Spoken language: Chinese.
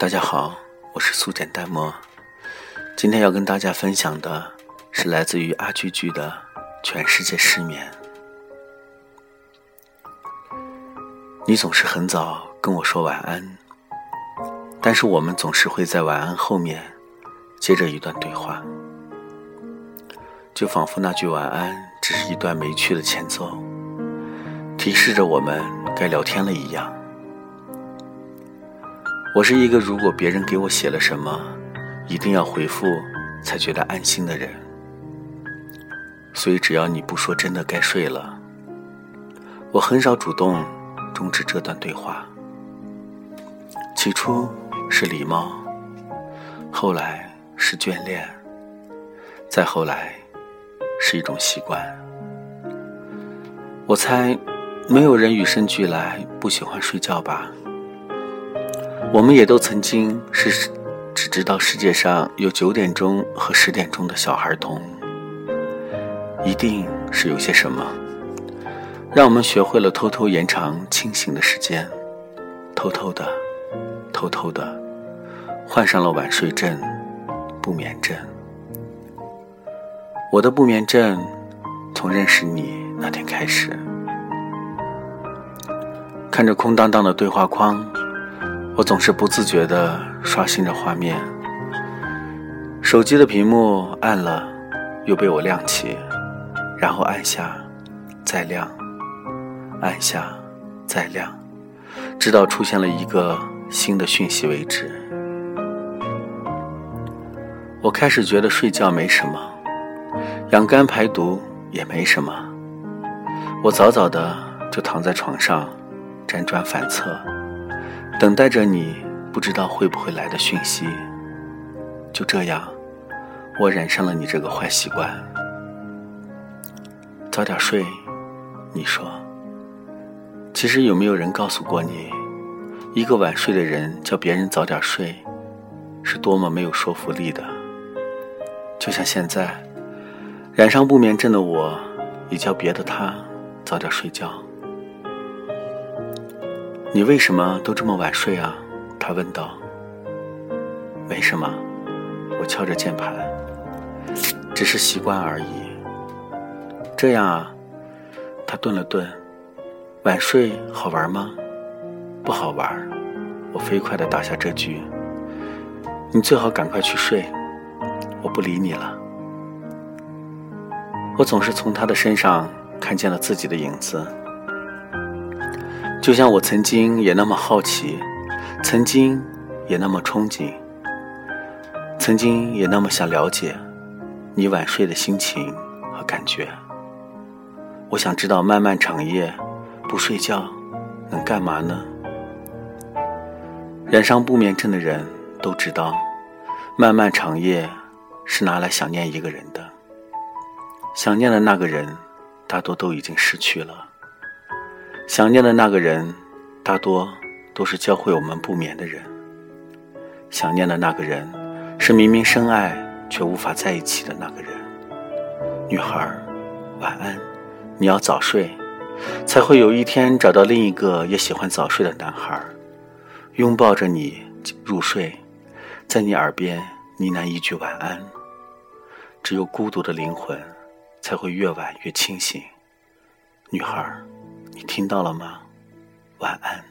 大家好，我是素简淡漠。今天要跟大家分享的是来自于阿居居的《全世界失眠》。你总是很早跟我说晚安，但是我们总是会在晚安后面接着一段对话，就仿佛那句晚安只是一段没趣的前奏，提示着我们该聊天了一样。我是一个如果别人给我写了什么，一定要回复才觉得安心的人，所以只要你不说真的该睡了，我很少主动终止这段对话。起初是礼貌，后来是眷恋，再后来是一种习惯。我猜，没有人与生俱来不喜欢睡觉吧。我们也都曾经是只知道世界上有九点钟和十点钟的小孩童，一定是有些什么，让我们学会了偷偷延长清醒的时间，偷偷的，偷偷的，患上了晚睡症、不眠症。我的不眠症从认识你那天开始，看着空荡荡的对话框。我总是不自觉地刷新着画面，手机的屏幕暗了，又被我亮起，然后按下，再亮，按下，再亮，直到出现了一个新的讯息为止。我开始觉得睡觉没什么，养肝排毒也没什么。我早早的就躺在床上，辗转反侧。等待着你不知道会不会来的讯息。就这样，我染上了你这个坏习惯。早点睡，你说。其实有没有人告诉过你，一个晚睡的人叫别人早点睡，是多么没有说服力的？就像现在，染上不眠症的我，也叫别的他早点睡觉。你为什么都这么晚睡啊？他问道。没什么，我敲着键盘，只是习惯而已。这样啊？他顿了顿。晚睡好玩吗？不好玩。我飞快地打下这句。你最好赶快去睡，我不理你了。我总是从他的身上看见了自己的影子。就像我曾经也那么好奇，曾经也那么憧憬，曾经也那么想了解你晚睡的心情和感觉。我想知道漫漫长夜不睡觉能干嘛呢？染上不眠症的人都知道，漫漫长夜是拿来想念一个人的，想念的那个人大多都已经失去了。想念的那个人，大多都是教会我们不眠的人。想念的那个人，是明明深爱却无法在一起的那个人。女孩，晚安，你要早睡，才会有一天找到另一个也喜欢早睡的男孩，拥抱着你入睡，在你耳边呢喃一句晚安。只有孤独的灵魂，才会越晚越清醒。女孩。你听到了吗？晚安。